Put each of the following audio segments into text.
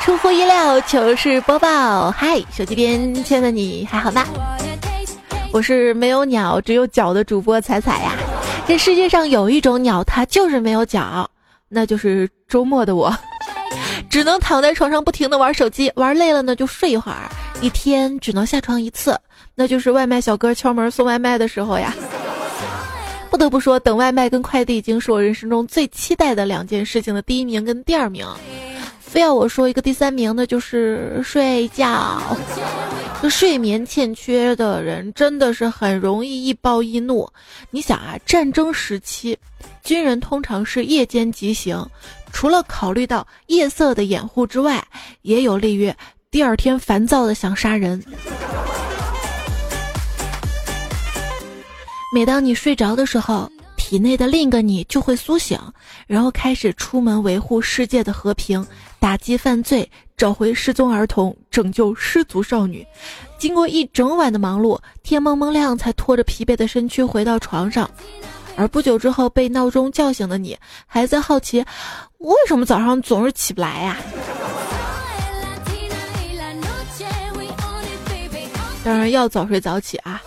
出乎意料，糗事播报。嗨，手机边亲爱的你还好吗？我是没有鸟只有脚的主播彩彩呀。这世界上有一种鸟，它就是没有脚，那就是周末的我，只能躺在床上不停的玩手机，玩累了呢就睡一会儿，一天只能下床一次，那就是外卖小哥敲门送外卖的时候呀。不得不说，等外卖跟快递已经是我人生中最期待的两件事情的第一名跟第二名。非要我说一个第三名的，就是睡觉。就睡眠欠缺的人真的是很容易易暴易怒。你想啊，战争时期，军人通常是夜间急行，除了考虑到夜色的掩护之外，也有利于第二天烦躁的想杀人。每当你睡着的时候，体内的另一个你就会苏醒，然后开始出门维护世界的和平，打击犯罪，找回失踪儿童，拯救失足少女。经过一整晚的忙碌，天蒙蒙亮才拖着疲惫的身躯回到床上。而不久之后被闹钟叫醒的你，还在好奇为什么早上总是起不来呀？当然要早睡早起啊。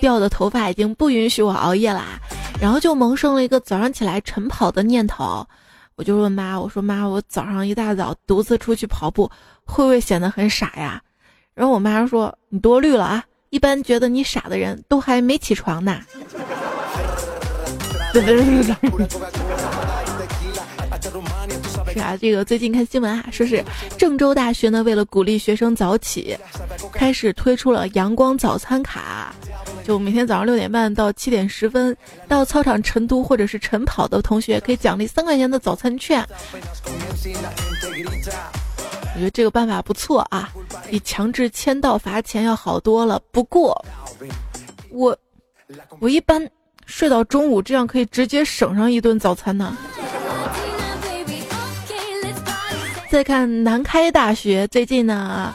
掉的头发已经不允许我熬夜啦，然后就萌生了一个早上起来晨跑的念头。我就问妈：“我说妈，我早上一大早独自出去跑步，会不会显得很傻呀？”然后我妈说：“你多虑了啊，一般觉得你傻的人都还没起床呢。”。是啊，这个最近看新闻啊，说是郑州大学呢，为了鼓励学生早起，开始推出了阳光早餐卡。就每天早上六点半到七点十分，到操场晨读或者是晨跑的同学，可以奖励三块钱的早餐券。我觉得这个办法不错啊，比强制签到罚钱要好多了。不过，我我一般睡到中午，这样可以直接省上一顿早餐呢。再看南开大学，最近呢。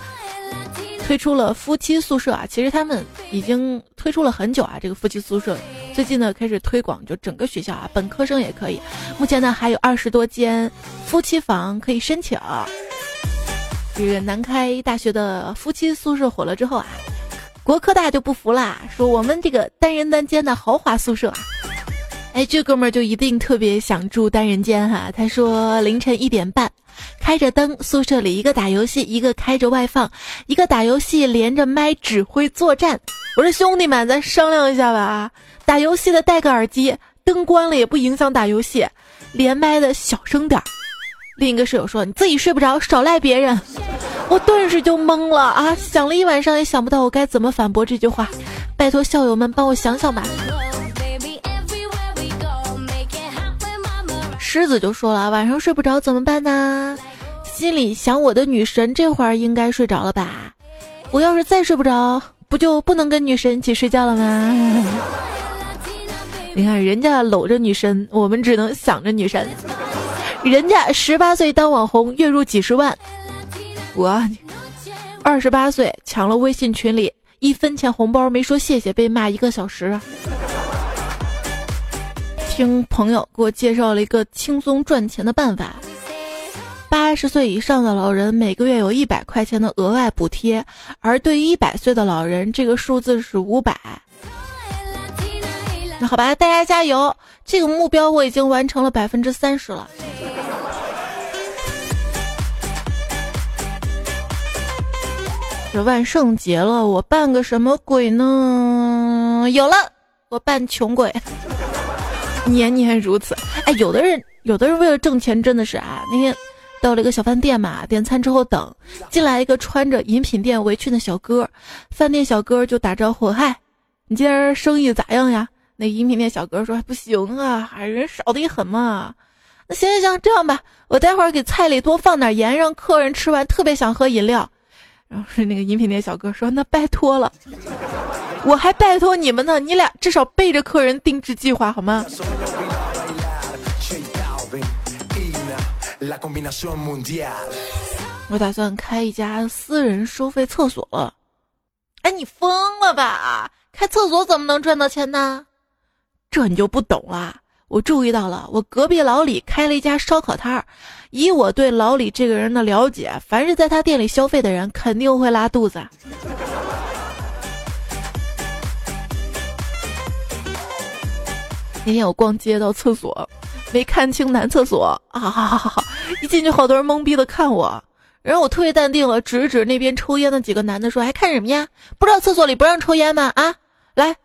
推出了夫妻宿舍啊，其实他们已经推出了很久啊。这个夫妻宿舍最近呢开始推广，就整个学校啊，本科生也可以。目前呢还有二十多间夫妻房可以申请。这个南开大学的夫妻宿舍火了之后啊，国科大就不服啦，说我们这个单人单间的豪华宿舍啊，哎，这哥们儿就一定特别想住单人间哈。他说凌晨一点半。开着灯，宿舍里一个打游戏，一个开着外放，一个打游戏连着麦指挥作战。我说兄弟们，咱商量一下吧啊！打游戏的戴个耳机，灯关了也不影响打游戏，连麦的小声点儿。另一个舍友说：“你自己睡不着，少赖别人。”我顿时就懵了啊！想了一晚上也想不到我该怎么反驳这句话。拜托校友们帮我想想吧。狮子就说了：“晚上睡不着怎么办呢？心里想我的女神，这会儿应该睡着了吧？我要是再睡不着，不就不能跟女神一起睡觉了吗？你看人家搂着女神，我们只能想着女神。人家十八岁当网红，月入几十万，我二十八岁抢了微信群里一分钱红包，没说谢谢，被骂一个小时。”听朋友给我介绍了一个轻松赚钱的办法：八十岁以上的老人每个月有一百块钱的额外补贴，而对于一百岁的老人，这个数字是五百。那好吧，大家加油！这个目标我已经完成了百分之三十了。这万圣节了，我扮个什么鬼呢？有了，我扮穷鬼。年年如此，哎，有的人，有的人为了挣钱，真的是啊。那天到了一个小饭店嘛，点餐之后等，进来一个穿着饮品店围裙的小哥，饭店小哥就打招呼：“嗨，你今儿生意咋样呀？”那饮品店小哥说：“不行啊，人少的很嘛。”那行行行，这样吧，我待会儿给菜里多放点盐，让客人吃完特别想喝饮料。然后是那个饮品店小哥说：“那拜托了。”我还拜托你们呢，你俩至少背着客人定制计划好吗？我打算开一家私人收费厕所了。哎，你疯了吧？开厕所怎么能赚到钱呢？这你就不懂了。我注意到了，我隔壁老李开了一家烧烤摊儿。以我对老李这个人的了解，凡是在他店里消费的人，肯定会拉肚子。那天我逛街到厕所，没看清男厕所啊！一进去，好多人懵逼的看我。然后我特别淡定了，指指那边抽烟的几个男的，说：“还看什么呀？不知道厕所里不让抽烟吗？啊，来，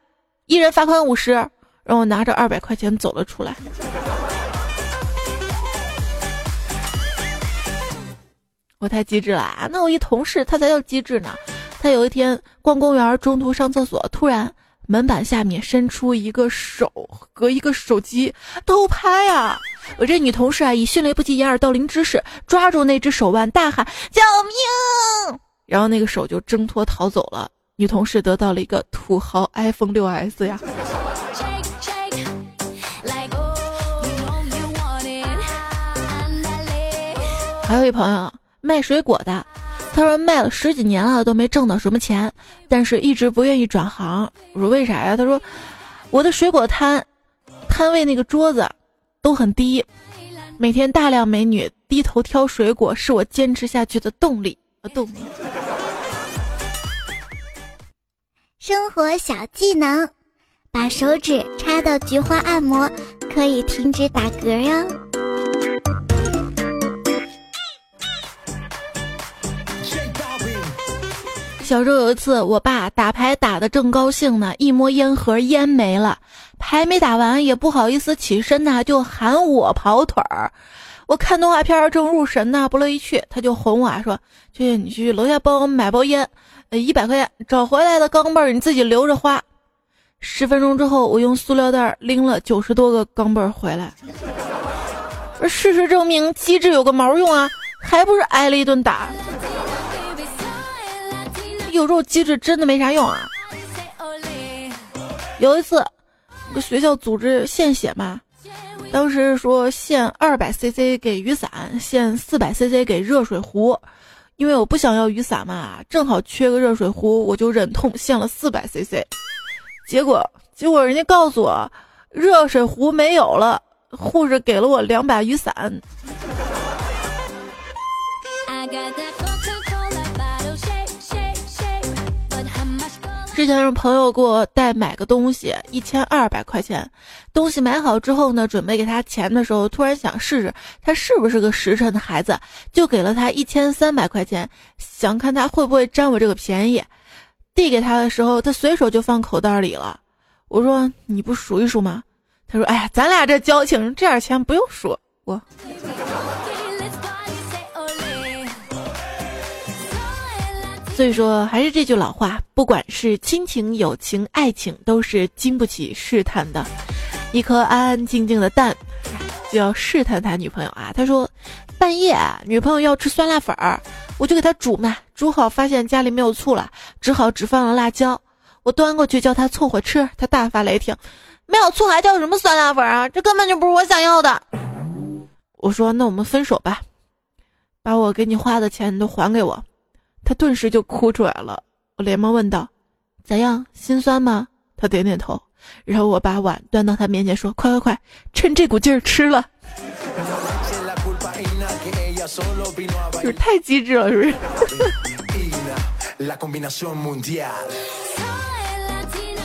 一人罚款五十。”让我拿着二百块钱走了出来。我太机智了啊！那我一同事他才叫机智呢。他有一天逛公园，中途上厕所，突然门板下面伸出一个手和一个手机偷拍啊！我这女同事啊，以迅雷不及掩耳盗铃之势抓住那只手腕，大喊救命！然后那个手就挣脱逃走了。女同事得到了一个土豪 iPhone 六 S 呀。还有一朋友。卖水果的，他说卖了十几年了都没挣到什么钱，但是一直不愿意转行。我说为啥呀？他说我的水果摊摊位那个桌子都很低，每天大量美女低头挑水果，是我坚持下去的动力和动力。生活小技能：把手指插到菊花按摩，可以停止打嗝哟。小时候有一次，我爸打牌打得正高兴呢，一摸烟盒，烟没了，牌没打完也不好意思起身呐，就喊我跑腿儿。我看动画片正入神呢，不乐意去，他就哄我啊，说：“去你去楼下帮我买包烟，呃，一百块钱，找回来的钢镚儿你自己留着花。”十分钟之后，我用塑料袋拎了九十多个钢镚儿回来。事实证明，机智有个毛用啊，还不是挨了一顿打。有时候机智真的没啥用啊！有一次，学校组织献血嘛，当时说献二百 CC 给雨伞，献四百 CC 给热水壶，因为我不想要雨伞嘛，正好缺个热水壶，我就忍痛献了四百 CC。结果，结果人家告诉我，热水壶没有了，护士给了我两把雨伞。之前让朋友给我代买个东西，一千二百块钱。东西买好之后呢，准备给他钱的时候，突然想试试他是不是个实诚的孩子，就给了他一千三百块钱，想看他会不会占我这个便宜。递给他的时候，他随手就放口袋里了。我说：“你不数一数吗？”他说：“哎呀，咱俩这交情，这点钱不用数。”我。所以说，还是这句老话，不管是亲情、友情、爱情，都是经不起试探的。一颗安安静静的蛋，就要试探他女朋友啊。他说，半夜女朋友要吃酸辣粉儿，我就给他煮嘛。煮好发现家里没有醋了，只好只放了辣椒。我端过去叫他凑合吃，他大发雷霆，没有醋还叫什么酸辣粉啊？这根本就不是我想要的。我说，那我们分手吧，把我给你花的钱都还给我。他顿时就哭出来了，我连忙问道：“咋样，心酸吗？”他点点头，然后我把碗端到他面前说：“快快快，趁这股劲儿吃了。”就是太机智了，是不是？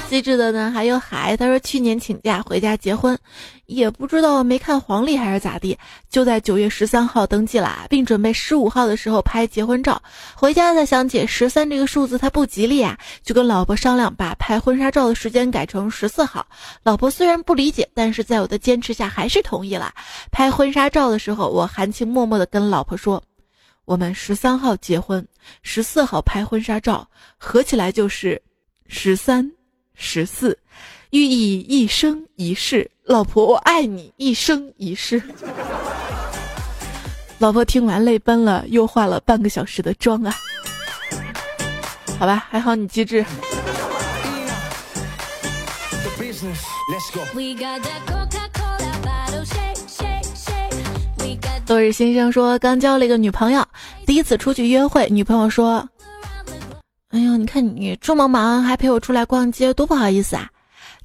机智的呢，还有海。他说去年请假回家结婚，也不知道没看黄历还是咋地，就在九月十三号登记了，并准备十五号的时候拍结婚照。回家才想起十三这个数字它不吉利啊，就跟老婆商量把拍婚纱照的时间改成十四号。老婆虽然不理解，但是在我的坚持下还是同意了。拍婚纱照的时候，我含情脉脉的跟老婆说：“我们十三号结婚，十四号拍婚纱照，合起来就是十三。”十四，寓意一生一世。老婆，我爱你一生一世。老婆听完泪奔了，又化了半个小时的妆啊。好吧，还好你机智。冬日先生说，刚交了一个女朋友，第一次出去约会，女朋友说。哎呦，你看你这么忙，还陪我出来逛街，多不好意思啊！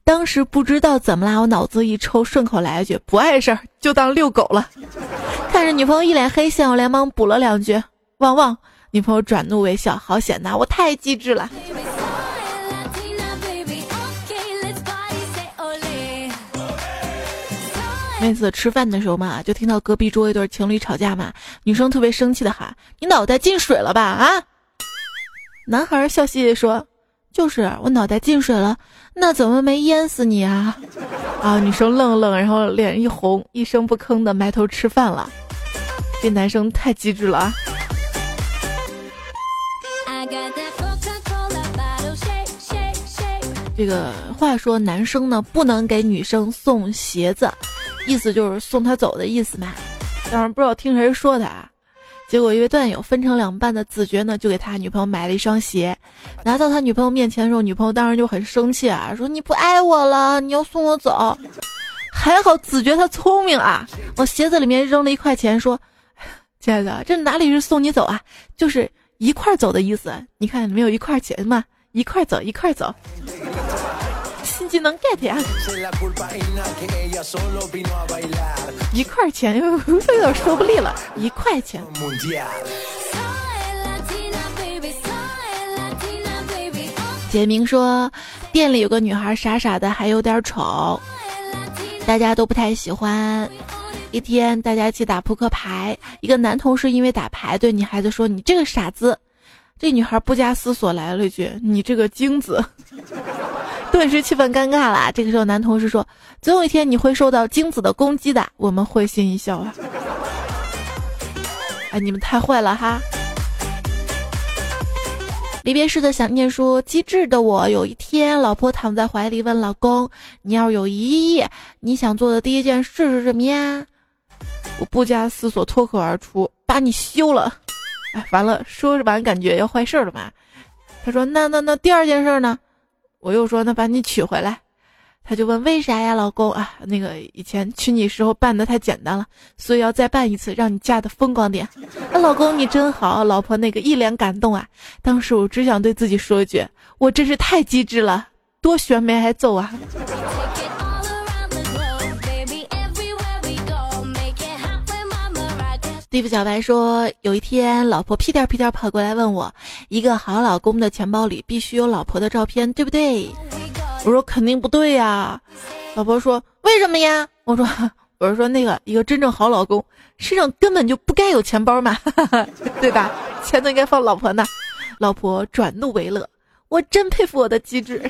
当时不知道怎么啦，我脑子一抽，顺口来一句：“不碍事儿，就当遛狗了。”看着女朋友一脸黑线，我连忙补了两句：“旺旺。”女朋友转怒为笑，好险呐！我太机智了。每次吃饭的时候嘛，就听到隔壁桌一对情侣吵架嘛，女生特别生气的喊：“你脑袋进水了吧？”啊！男孩笑嘻嘻说：“就是我脑袋进水了，那怎么没淹死你啊？”啊！女生愣愣，然后脸一红，一声不吭的埋头吃饭了。这男生太机智了啊。这个话说，男生呢不能给女生送鞋子。意思就是送她走的意思嘛，当然不知道听谁说的啊。结果一位段友分成两半的子爵呢，就给他女朋友买了一双鞋，拿到他女朋友面前的时候，女朋友当然就很生气啊，说你不爱我了，你要送我走。还好子爵他聪明啊，往鞋子里面扔了一块钱，说：“亲爱的，这哪里是送你走啊，就是一块走的意思。你看没有一块钱嘛，一块走，一块走。”技能 get 呀！一块钱又有点说不利了，一块钱。简明说，店里有个女孩傻傻的，还有点丑，大家都不太喜欢。一天，大家一起打扑克牌，一个男同事因为打牌对女孩子说：“你这个傻子。”这女孩不加思索来了一句：“你这个精子。” 顿时气氛尴尬了。这个时候，男同事说：“总有一天你会受到精子的攻击的。”我们会心一笑啊。哎，你们太坏了哈！离别式的想念说：“机智的我，有一天，老婆躺在怀里问老公：‘你要有一亿，你想做的第一件事是什么呀？’我不加思索脱口而出：‘把你休了。’哎，完了，说完感觉要坏事了吧？他说：‘那那那第二件事呢？’我又说那把你娶回来，他就问为啥呀，老公啊，那个以前娶你时候办的太简单了，所以要再办一次，让你嫁的风光点。那 老公你真好，老婆那个一脸感动啊。当时我只想对自己说一句，我真是太机智了，多悬没挨揍啊。地府小白说：“有一天，老婆屁颠屁颠跑过来问我，一个好老公的钱包里必须有老婆的照片，对不对？”我说：“肯定不对呀。”老婆说：“为什么呀？”我说：“我是说那个一个真正好老公身上根本就不该有钱包嘛，对吧？钱都应该放老婆那。”老婆转怒为乐，我真佩服我的机智。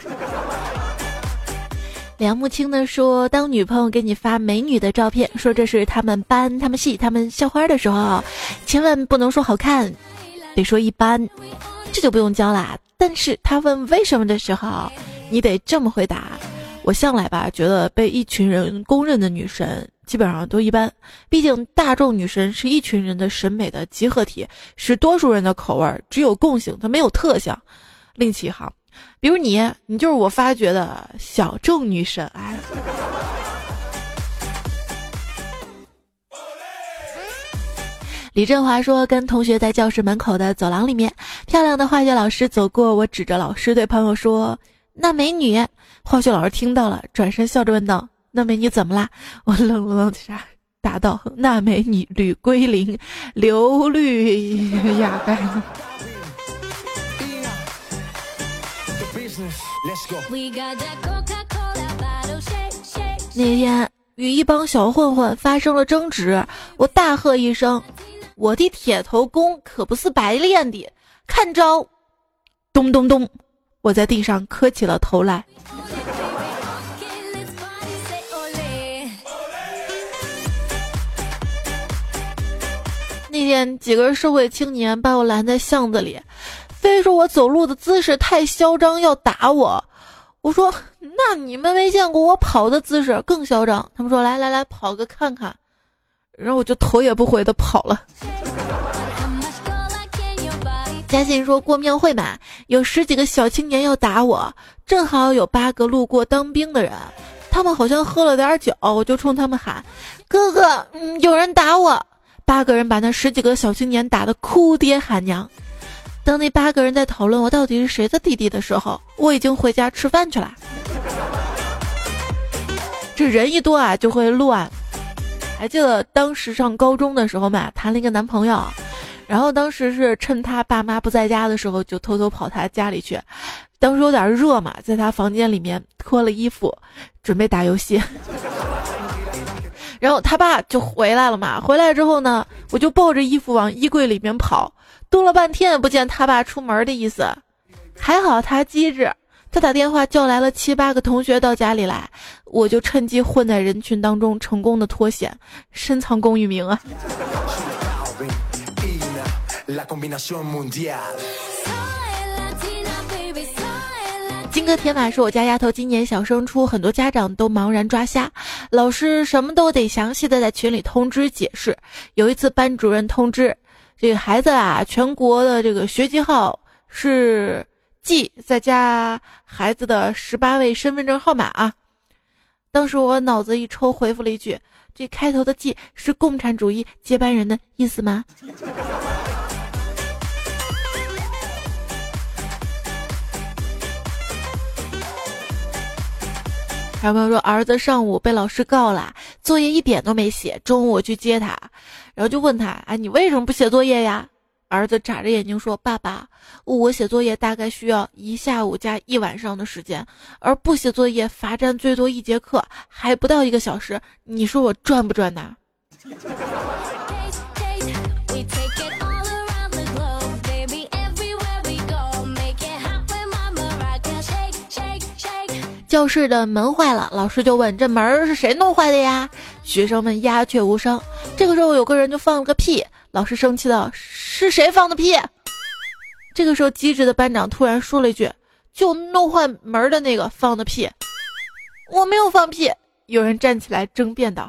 梁木青呢说：“当女朋友给你发美女的照片，说这是他们班、他们系、他们校花的时候，千万不能说好看，得说一般，这就不用教啦。但是他问为什么的时候，你得这么回答：我向来吧觉得被一群人公认的女神基本上都一般，毕竟大众女神是一群人的审美的集合体，是多数人的口味，只有共性，它没有特性。另起一行。”比如你，你就是我发掘的小众女神哎。李振华说，跟同学在教室门口的走廊里面，漂亮的化学老师走过，我指着老师对朋友说：“那美女。”化学老师听到了，转身笑着问道：“那美女怎么啦？” 我愣了愣啥，答道：“那美女吕归零，流绿 雅那天与一帮小混混发生了争执，我大喝一声：“我的铁头功可不是白练的，看招！”咚咚咚，我在地上磕起了头来。那天几个社会青年把我拦在巷子里。非说我走路的姿势太嚣张，要打我。我说：“那你们没见过我跑的姿势更嚣张。”他们说：“来来来，跑个看看。”然后我就头也不回的跑了。嘉信说过庙会嘛，有十几个小青年要打我，正好有八个路过当兵的人，他们好像喝了点酒，我就冲他们喊：“哥哥，嗯，有人打我！”八个人把那十几个小青年打得哭爹喊娘。当那八个人在讨论我到底是谁的弟弟的时候，我已经回家吃饭去了。这人一多啊就会乱。还记得当时上高中的时候嘛，谈了一个男朋友，然后当时是趁他爸妈不在家的时候，就偷偷跑他家里去。当时有点热嘛，在他房间里面脱了衣服，准备打游戏。然后他爸就回来了嘛，回来之后呢，我就抱着衣服往衣柜里面跑，蹲了半天也不见他爸出门的意思。还好他机智。他打电话叫来了七八个同学到家里来，我就趁机混在人群当中，成功的脱险，深藏功与名啊！金戈铁马是我家丫头，今年小升初，很多家长都茫然抓瞎，老师什么都得详细的在群里通知解释。有一次班主任通知这个孩子啊，全国的这个学籍号是。G 再加孩子的十八位身份证号码啊！当时我脑子一抽，回复了一句：“这开头的 G 是共产主义接班人的意思吗？”还有朋友说，儿子上午被老师告了，作业一点都没写。中午我去接他，然后就问他：“哎，你为什么不写作业呀？”儿子眨着眼睛说：“爸爸，我写作业大概需要一下午加一晚上的时间，而不写作业罚站最多一节课，还不到一个小时。你说我赚不赚呢？”教室的门坏了，老师就问：“这门是谁弄坏的呀？”学生们鸦雀无声。这个时候，有个人就放了个屁。老师生气的，是谁放的屁？这个时候，机智的班长突然说了一句：“就弄坏门的那个放的屁。”我没有放屁。有人站起来争辩道：“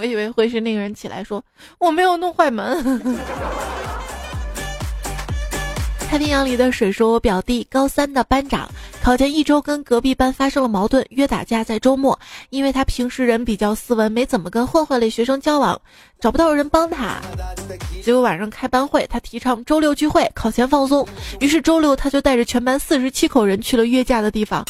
我以为会是那个人起来说，我没有弄坏门。”太平洋里的水说：“我表弟高三的班长，考前一周跟隔壁班发生了矛盾，约打架在周末。因为他平时人比较斯文，没怎么跟混混类学生交往，找不到人帮他。结果晚上开班会，他提倡周六聚会，考前放松。于是周六他就带着全班四十七口人去了约架的地方。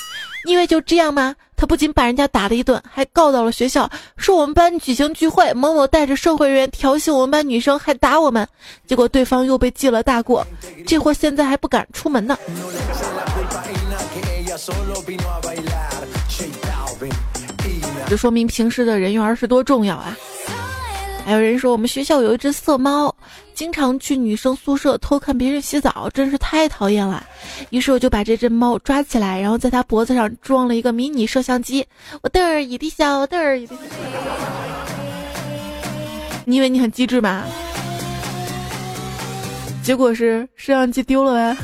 因为就这样吗？他不仅把人家打了一顿，还告到了学校，说我们班举行聚会，某某带着社会人员调戏我们班女生，还打我们。结果对方又被记了大过，这货现在还不敢出门呢。这说明平时的人缘是多重要啊！还有人说我们学校有一只色猫，经常去女生宿舍偷看别人洗澡，真是太讨厌了。于是我就把这只猫抓起来，然后在它脖子上装了一个迷你摄像机。我嘚儿一滴笑，我嘚儿。你以为你很机智吗？结果是摄像机丢了呗。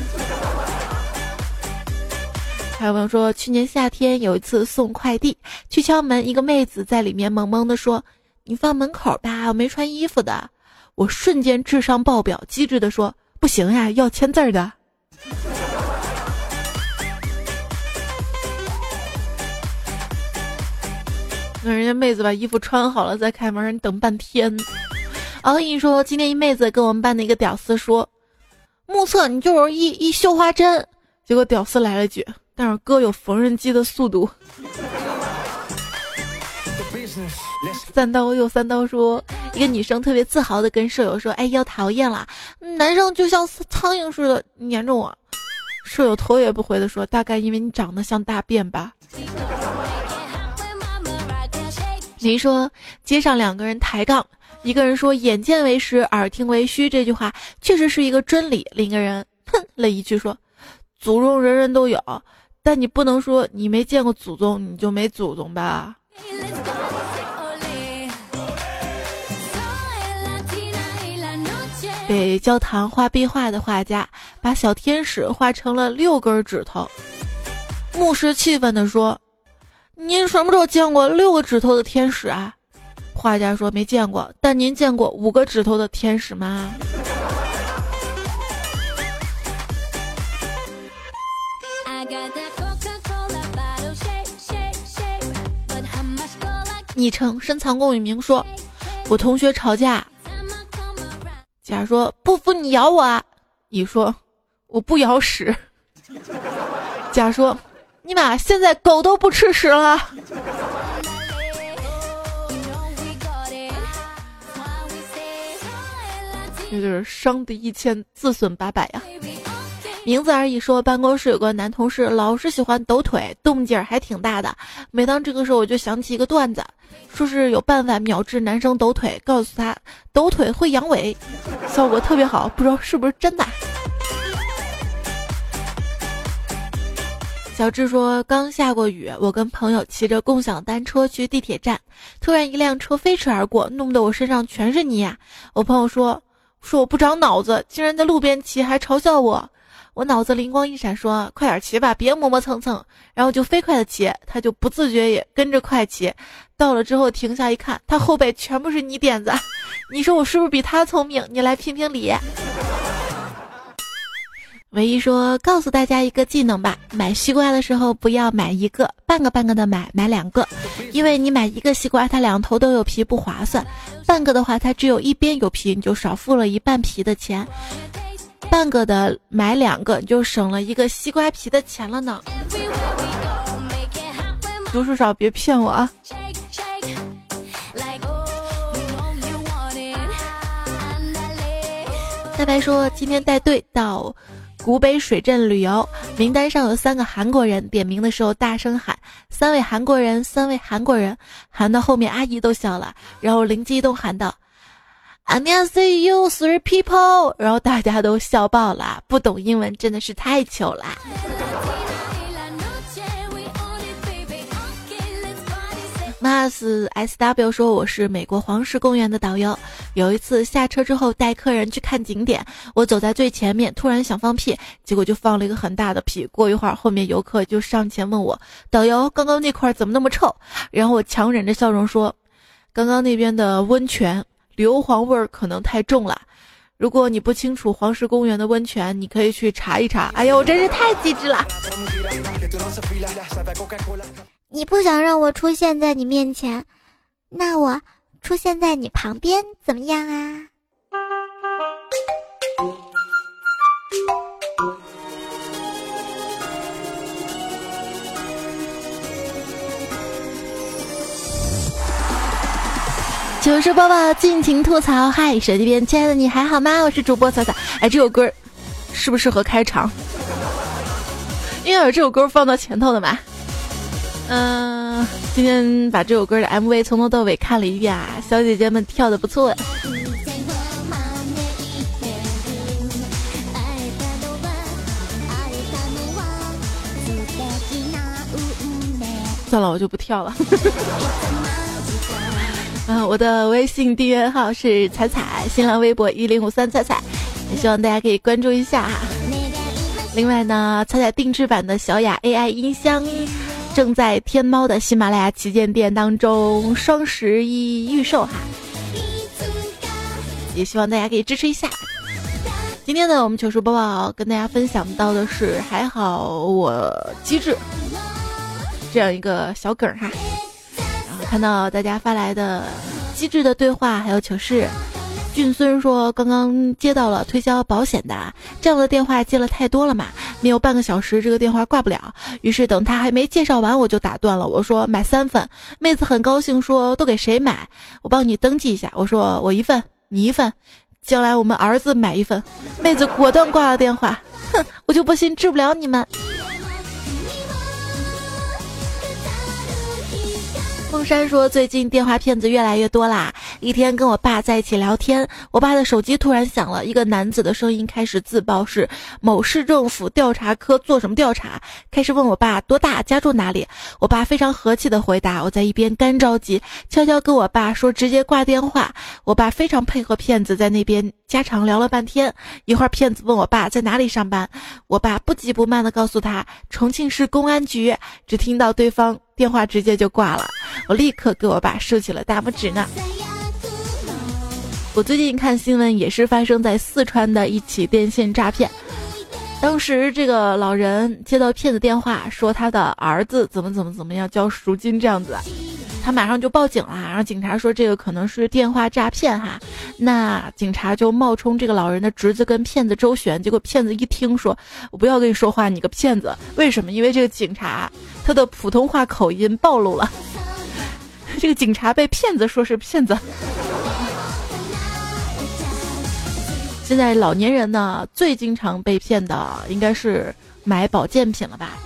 还有朋友说，去年夏天有一次送快递，去敲门，一个妹子在里面萌萌的说。你放门口吧，我没穿衣服的。我瞬间智商爆表，机智的说：“不行呀，要签字的。”那人家妹子把衣服穿好了再开门，你等半天。我跟你说，今天一妹子跟我们班的一个屌丝说：“目测你就是一一绣花针。”结果屌丝来了句：“但是哥有缝纫机的速度。”三刀又三刀说，一个女生特别自豪的跟舍友说：“哎，要讨厌了，男生就像苍蝇似的粘着我。”舍友头也不回的说：“大概因为你长得像大便吧。”您说街上两个人抬杠，一个人说“眼见为实，耳听为虚”这句话确实是一个真理。另一个人哼了一句说：“祖宗人人都有，但你不能说你没见过祖宗你就没祖宗吧。”给教堂画壁画的画家把小天使画成了六根指头，牧师气愤地说：“您什么时候见过六个指头的天使啊？”画家说：“没见过，但您见过五个指头的天使吗？”昵称深藏功与名说：“我同学吵架。”甲说：“不服你咬我啊！”乙说：“我不咬屎。”甲说：“尼玛，现在狗都不吃屎了。”这就是伤敌一千，自损八百呀。名字而已，说办公室有个男同事，老是喜欢抖腿，动静儿还挺大的。每当这个时候，我就想起一个段子，说是有办法秒治男生抖腿，告诉他抖腿会阳痿，效果特别好，不知道是不是真的。小智说，刚下过雨，我跟朋友骑着共享单车去地铁站，突然一辆车飞驰而过，弄得我身上全是泥呀。我朋友说，说我不长脑子，竟然在路边骑，还嘲笑我。我脑子灵光一闪，说：“快点骑吧，别磨磨蹭蹭。”然后就飞快的骑，他就不自觉也跟着快骑。到了之后停下一看，他后背全部是泥点子。你说我是不是比他聪明？你来评评理。唯一说，告诉大家一个技能吧：买西瓜的时候不要买一个，半个半个的买，买两个，因为你买一个西瓜，它两头都有皮，不划算；半个的话，它只有一边有皮，你就少付了一半皮的钱。半个的买两个，你就省了一个西瓜皮的钱了呢。读书少别骗我啊！大白说今天带队到古北水镇旅游，名单上有三个韩国人，点名的时候大声喊“三位韩国人，三位韩国人”，喊到后面阿姨都笑了，然后灵机一动喊道。I mean, see you three people，然后大家都笑爆了。不懂英文真的是太糗了。Mas S W 说我是美国黄石公园的导游。有一次下车之后带客人去看景点，我走在最前面，突然想放屁，结果就放了一个很大的屁。过一会儿后面游客就上前问我导游刚刚那块怎么那么臭？然后我强忍着笑容说，刚刚那边的温泉。硫磺味儿可能太重了，如果你不清楚黄石公园的温泉，你可以去查一查。哎呦，真是太机智了！你不想让我出现在你面前，那我出现在你旁边怎么样啊？糗事播报，尽情吐槽。嗨，手机边亲爱的你还好吗？我是主播彩彩。哎，这首歌适不适合开场？应该有这首歌放到前头的吧？嗯，今天把这首歌的 MV 从头到尾看了一遍啊，小姐姐们跳的不错。算了，我就不跳了。嗯，我的微信订阅号是彩彩，新浪微博一零五三彩彩，也希望大家可以关注一下哈。另外呢，彩彩定制版的小雅 AI 音箱正在天猫的喜马拉雅旗舰店当中双十一预售哈，也希望大家可以支持一下。今天呢，我们糗事播报跟大家分享到的是还好我机智这样一个小梗哈。看到大家发来的机智的对话，还有糗事。俊孙说，刚刚接到了推销保险的这样的电话，接了太多了嘛，没有半个小时这个电话挂不了。于是等他还没介绍完，我就打断了。我说买三份，妹子很高兴说都给谁买？我帮你登记一下。我说我一份，你一份，将来我们儿子买一份。妹子果断挂了电话。哼，我就不信治不了你们。凤山说：“最近电话骗子越来越多啦。一天跟我爸在一起聊天，我爸的手机突然响了，一个男子的声音开始自报是某市政府调查科做什么调查，开始问我爸多大，家住哪里。我爸非常和气的回答，我在一边干着急，悄悄跟我爸说直接挂电话。我爸非常配合骗子，在那边家常聊了半天。一会儿骗子问我爸在哪里上班，我爸不急不慢的告诉他重庆市公安局。只听到对方。”电话直接就挂了，我立刻给我爸竖起了大拇指呢。我最近看新闻，也是发生在四川的一起电信诈骗。当时这个老人接到骗子电话，说他的儿子怎么怎么怎么样交赎金这样子，他马上就报警了，然后警察说这个可能是电话诈骗哈，那警察就冒充这个老人的侄子跟骗子周旋，结果骗子一听说我不要跟你说话，你个骗子，为什么？因为这个警察他的普通话口音暴露了，这个警察被骗子说是骗子。现在老年人呢最经常被骗的应该是买保健品了吧？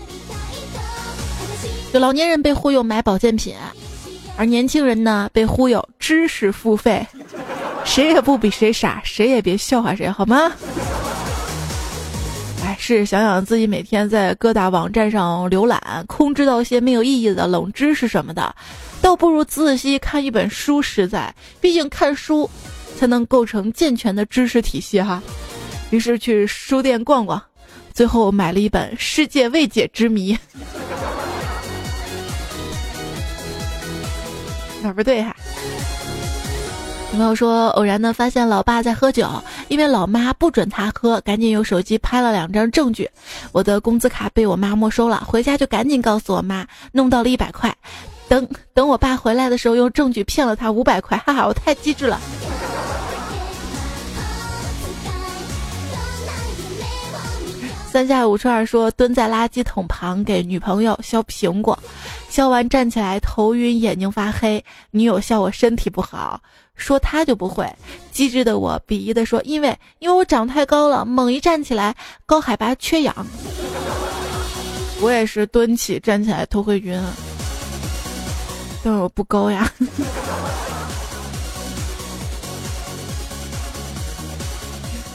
就老年人被忽悠买保健品。而年轻人呢，被忽悠知识付费，谁也不比谁傻，谁也别笑话谁，好吗？哎，是想想自己每天在各大网站上浏览，空知道些没有意义的冷知识什么的，倒不如仔细看一本书实在。毕竟看书才能构成健全的知识体系哈。于是去书店逛逛，最后买了一本《世界未解之谜》。哪不对哈？有朋友说偶然的发现老爸在喝酒，因为老妈不准他喝，赶紧用手机拍了两张证据。我的工资卡被我妈没收了，回家就赶紧告诉我妈，弄到了一百块。等等我爸回来的时候，用证据骗了他五百块，哈哈，我太机智了。三下五除二说蹲在垃圾桶旁给女朋友削苹果，笑完站起来头晕眼睛发黑，女友笑我身体不好，说她就不会。机智的我鄙夷的说，因为因为我长太高了，猛一站起来高海拔缺氧。我也是蹲起站起来头会晕，但是我不高呀。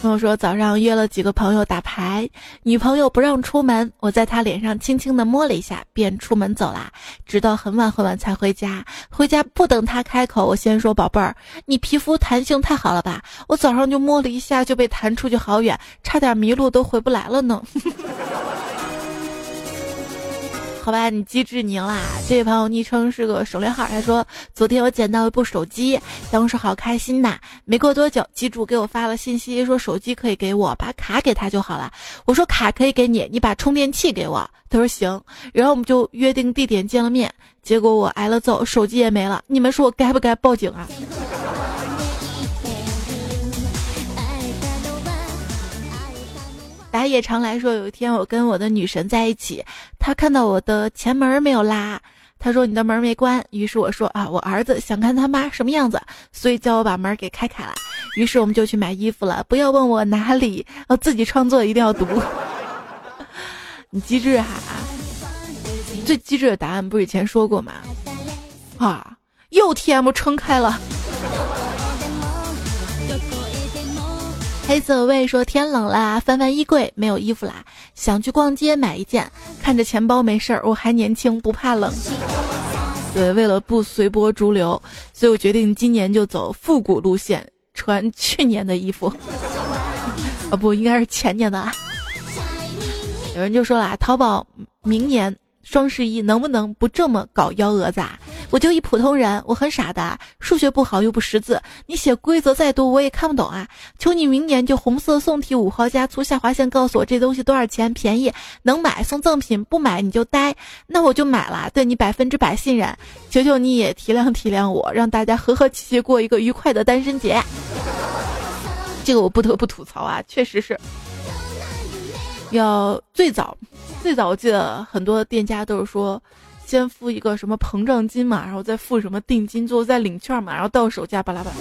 朋友说早上约了几个朋友打牌，女朋友不让出门，我在她脸上轻轻的摸了一下，便出门走啦，直到很晚很晚才回家。回家不等她开口，我先说：“宝贝儿，你皮肤弹性太好了吧？我早上就摸了一下，就被弹出去好远，差点迷路都回不来了呢。”好吧，你机智你赢啦！这位朋友昵称是个省略号，他说昨天我捡到一部手机，当时好开心呐。没过多久，机主给我发了信息，说手机可以给我，把卡给他就好了。我说卡可以给你，你把充电器给我。他说行，然后我们就约定地点见了面。结果我挨了揍，手机也没了。你们说我该不该报警啊？打野常来说，有一天我跟我的女神在一起，她看到我的前门没有拉，她说你的门没关。于是我说啊，我儿子想看他妈什么样子，所以叫我把门给开开了。于是我们就去买衣服了。不要问我哪里，我自己创作一定要读。你机智哈，最机智的答案不是以前说过吗？啊，又 T M 撑开了。黑色卫说天冷啦，翻翻衣柜没有衣服啦，想去逛街买一件。看着钱包没事儿，我还年轻不怕冷。对，为了不随波逐流，所以我决定今年就走复古路线，穿去年的衣服。啊，不应该是前年的。啊。有人就说了，淘宝明年。双十一能不能不这么搞幺蛾子啊？我就一普通人，我很傻的，数学不好又不识字，你写规则再多我也看不懂啊！求你明年就红色宋体五号加粗下划线，告诉我这东西多少钱，便宜能买送赠品，不买你就呆。那我就买了，对你百分之百信任。求求你也体谅体谅我，让大家和和气气过一个愉快的单身节。这个我不得不吐槽啊，确实是。要最早，最早我记得很多店家都是说，先付一个什么膨胀金嘛，然后再付什么定金，最后再领券嘛，然后到手价巴拉巴拉。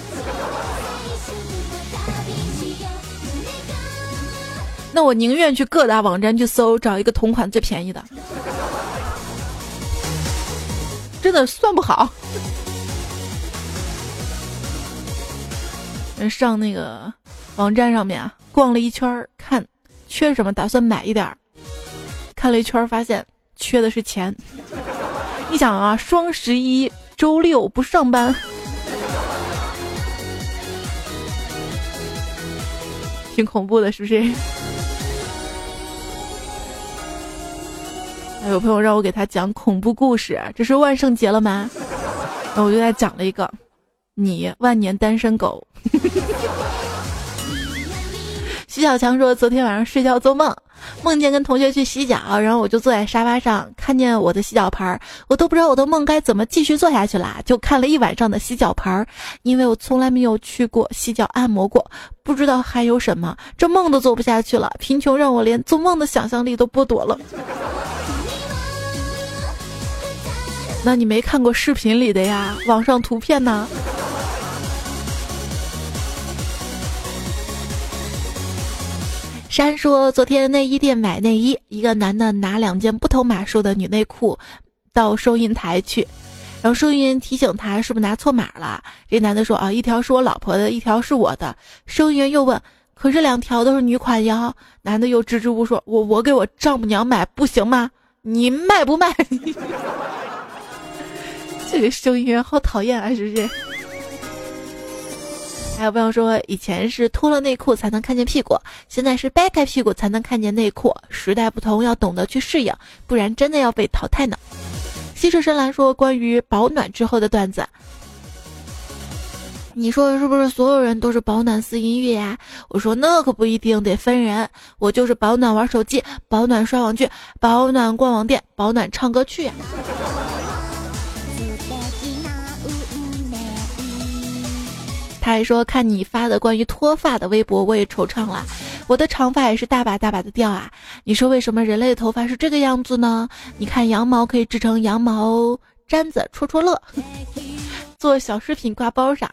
那我宁愿去各大网站去搜，找一个同款最便宜的。真的算不好。上那个网站上面啊，逛了一圈看。缺什么？打算买一点儿。看了一圈，发现缺的是钱。你想啊，双十一周六不上班，挺恐怖的，是不是？有朋友让我给他讲恐怖故事，这是万圣节了吗？那我就给他讲了一个，你万年单身狗。徐小强说：“昨天晚上睡觉做梦，梦见跟同学去洗脚，然后我就坐在沙发上，看见我的洗脚盆，我都不知道我的梦该怎么继续做下去啦，就看了一晚上的洗脚盆，因为我从来没有去过洗脚按摩过，不知道还有什么，这梦都做不下去了。贫穷让我连做梦的想象力都剥夺了。那你没看过视频里的呀？网上图片呢？”山说：“昨天内衣店买内衣，一个男的拿两件不同码数的女内裤到收银台去，然后收银员提醒他是不是拿错码了。这男的说：啊，一条是我老婆的，一条是我的。收银员又问：可是两条都是女款呀？男的又支支吾吾说：我我给我丈母娘买不行吗？你卖不卖？这个收银员好讨厌啊，是不是？”还有朋友说，以前是脱了内裤才能看见屁股，现在是掰开屁股才能看见内裤。时代不同，要懂得去适应，不然真的要被淘汰呢。西式深蓝说，关于保暖之后的段子，你说是不是所有人都是保暖似音乐呀？我说那可不一定，得分人。我就是保暖玩手机，保暖刷网剧，保暖逛网店，保暖唱歌去呀。他还说：“看你发的关于脱发的微博，我也惆怅了。我的长发也是大把大把的掉啊！你说为什么人类的头发是这个样子呢？你看羊毛可以制成羊毛毡子戳戳乐，做小饰品挂包上；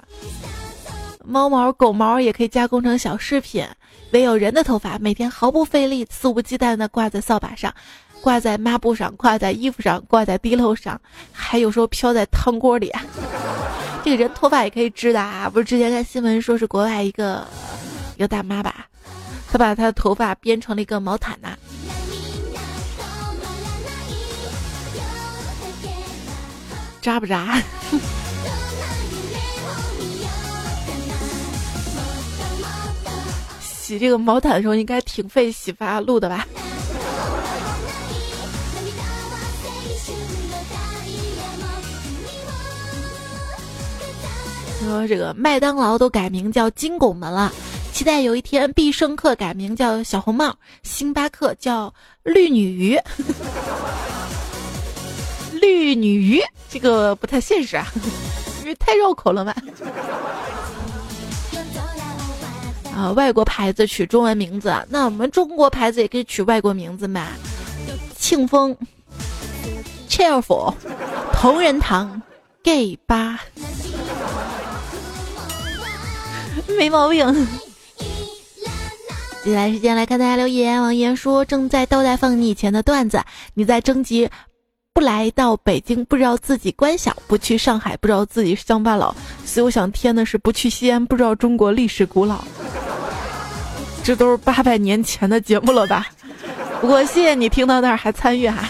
猫毛、狗毛也可以加工成小饰品。唯有人的头发每天毫不费力、肆无忌惮地挂在扫把上，挂在抹布上，挂在衣服上，挂在地漏上，还有时候飘在汤锅里。”这个人头发也可以织的啊！不是之前看新闻说是国外一个一个大妈吧，她把她的头发编成了一个毛毯呐，扎不扎？洗这个毛毯的时候应该挺费洗发露的吧？说这个麦当劳都改名叫金拱门了，期待有一天必胜客改名叫小红帽，星巴克叫绿女鱼。绿女鱼这个不太现实啊，因为太绕口了嘛。啊，外国牌子取中文名字，那我们中国牌子也可以取外国名字嘛？庆丰、Cheerful、同仁堂、Gay 吧。没毛病。接下来时间来看大家留言。王岩说：“正在倒带放你以前的段子。你在征集，不来到北京不知道自己官小，不去上海不知道自己乡巴佬。所以我想添的是不去西安不知道中国历史古老。这都是八百年前的节目了吧？不过谢谢你听到那儿还参与哈。”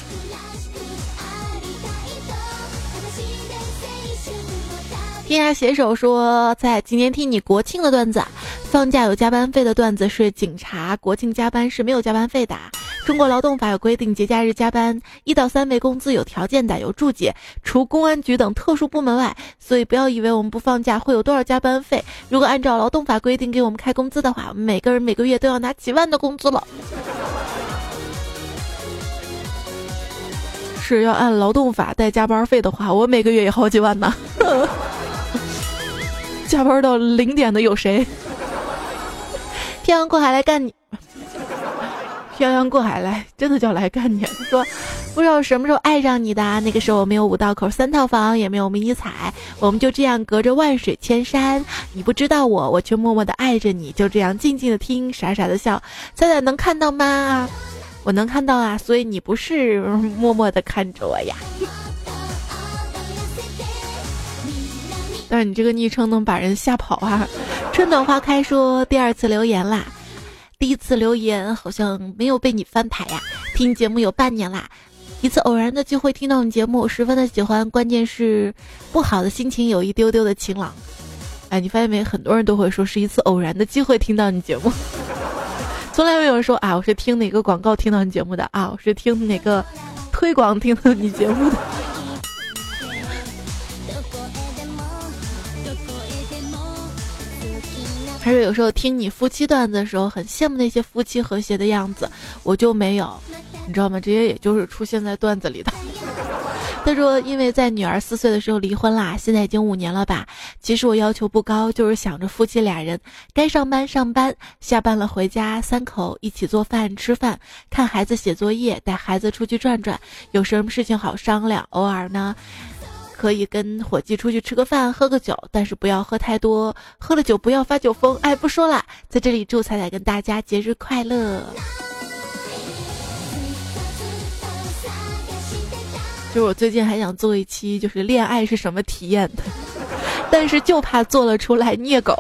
天涯携手说，在今天听你国庆的段子，放假有加班费的段子是警察国庆加班是没有加班费的。中国劳动法有规定，节假日加班一到三倍工资，有条件的有注解，除公安局等特殊部门外。所以不要以为我们不放假会有多少加班费。如果按照劳动法规定给我们开工资的话，我们每个人每个月都要拿几万的工资了。是要按劳动法带加班费的话，我每个月也好几万呢。加班到零点的有谁？漂洋过海来干你！漂洋过海来，真的叫来干你。说不知道什么时候爱上你的，那个时候我没有五道口三套房，也没有迷你彩，我们就这样隔着万水千山，你不知道我，我却默默的爱着你，就这样静静的听，傻傻的笑。彩彩能看到吗？我能看到啊，所以你不是默默的看着我呀。但是你这个昵称能把人吓跑啊！春暖花开说第二次留言啦，第一次留言好像没有被你翻牌呀。听节目有半年啦，一次偶然的机会听到你节目，十分的喜欢，关键是不好的心情有一丢丢的晴朗。哎，你发现没？很多人都会说是一次偶然的机会听到你节目，从来没有人说啊，我是听哪个广告听到你节目的啊，我是听哪个推广听到你节目的。他说有时候听你夫妻段子的时候，很羡慕那些夫妻和谐的样子，我就没有，你知道吗？这些也就是出现在段子里的。他说：“因为在女儿四岁的时候离婚啦，现在已经五年了吧。其实我要求不高，就是想着夫妻俩人该上班上班，下班了回家，三口一起做饭吃饭，看孩子写作业，带孩子出去转转，有什么事情好商量。偶尔呢，可以跟伙计出去吃个饭，喝个酒，但是不要喝太多，喝了酒不要发酒疯。哎，不说了，在这里祝彩彩跟大家节日快乐。”就是我最近还想做一期，就是恋爱是什么体验的，但是就怕做了出来虐狗。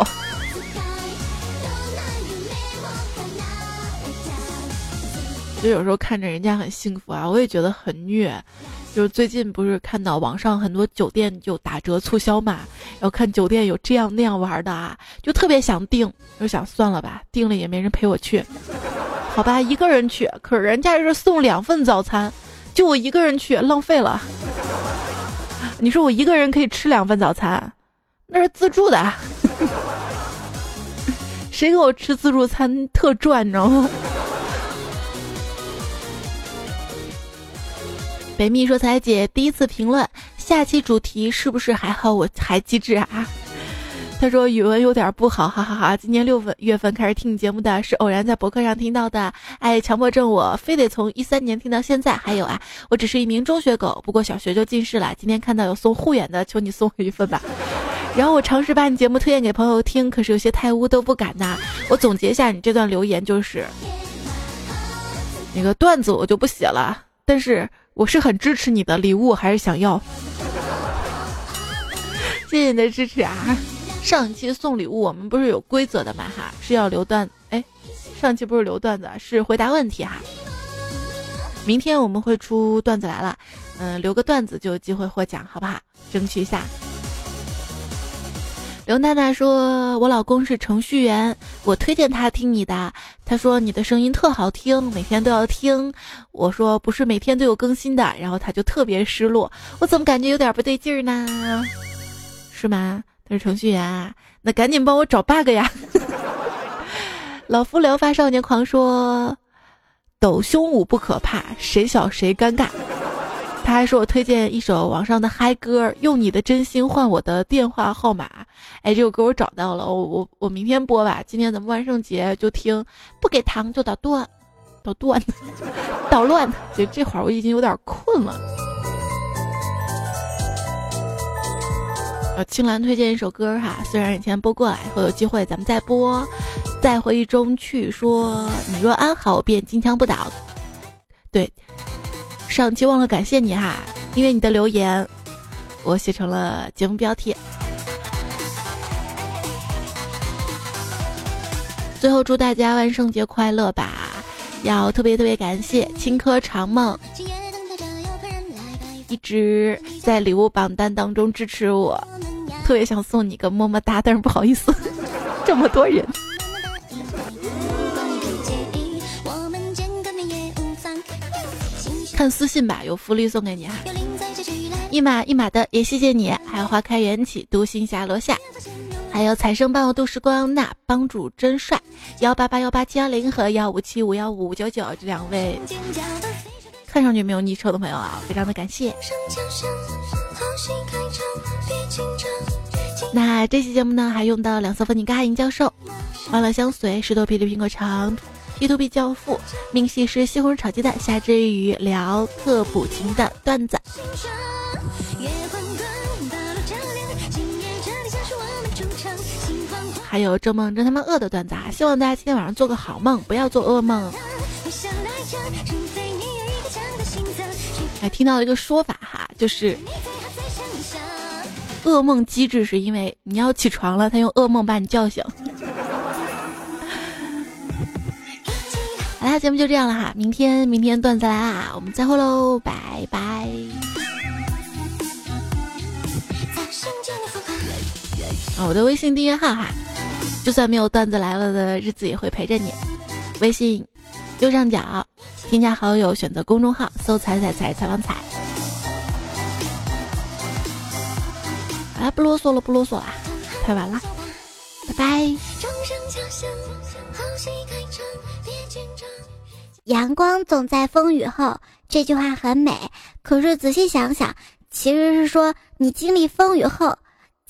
就有时候看着人家很幸福啊，我也觉得很虐。就是最近不是看到网上很多酒店就打折促销嘛，然后看酒店有这样那样玩的啊，就特别想订，就想算了吧，订了也没人陪我去，好吧，一个人去，可是人家是送两份早餐。就我一个人去，浪费了。你说我一个人可以吃两份早餐，那是自助的。谁给我吃自助餐特赚，你知道吗？北蜜说：“彩姐第一次评论，下期主题是不是还好？我还机智啊。”他说语文有点不好，哈哈哈！今年六月份开始听你节目的是偶然在博客上听到的，哎，强迫症我非得从一三年听到现在。还有啊，我只是一名中学狗，不过小学就近视了。今天看到有送护眼的，求你送我一份吧。然后我尝试把你节目推荐给朋友听，可是有些太污都不敢呐。我总结一下你这段留言就是，那个段子我就不写了，但是我是很支持你的礼物，还是想要。谢谢你的支持啊！上一期送礼物，我们不是有规则的嘛哈，是要留段。哎，上期不是留段子，是回答问题哈。明天我们会出段子来了，嗯，留个段子就有机会获奖，好不好？争取一下。刘娜娜说：“我老公是程序员，我推荐他听你的。他说你的声音特好听，每天都要听。我说不是每天都有更新的，然后他就特别失落。我怎么感觉有点不对劲儿呢？是吗？”他是程序员啊，那赶紧帮我找 bug 呀！老夫聊发少年狂说，抖胸舞不可怕，谁小谁尴尬。他还说我推荐一首网上的嗨歌，用你的真心换我的电话号码。哎，这首歌我找到了，我我我明天播吧。今天咱们万圣节就听，不给糖就捣断，捣断，捣乱。就这会儿我已经有点困了。呃青兰推荐一首歌哈，虽然以前播过，以后有机会咱们再播。在回忆中去说，你若安好，便金枪不倒。对，上期忘了感谢你哈，因为你的留言，我写成了节目标题。最后祝大家万圣节快乐吧！要特别特别感谢青稞长梦。一直在礼物榜单当中支持我，特别想送你个么么哒，但是不好意思，这么多人。看私信吧，有福利送给你哈。一码一码的也谢谢你，还有花开缘起、独行侠罗夏，还有财生伴我度时光、那帮主真帅、幺八八幺八七幺零和幺五七五幺五五九九这两位。看上去没有昵称的朋友啊，非常的感谢。那这期节目呢，还用到两色粉泥咖银教授、欢乐相随、石头皮的苹果肠、P to B 教父、明细师西红柿炒鸡蛋、夏之雨聊特补情的段子，还有这梦真他妈饿的段子啊！希望大家今天晚上做个好梦，不要做噩梦。还听到了一个说法哈，就是噩梦机制是因为你要起床了，他用噩梦把你叫醒。好啦，节目就这样了哈，明天明天段子来啦，我们再会喽，拜拜。啊，我的微信订阅号哈，就算没有段子来了的日子也会陪着你。微信右上角。添加好友，选择公众号，搜“彩彩彩采访彩”。好了，不啰嗦了，不啰嗦了，拍完了。拜拜。阳光总在风雨后，这句话很美。可是仔细想想，其实是说你经历风雨后，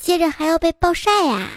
接着还要被暴晒呀。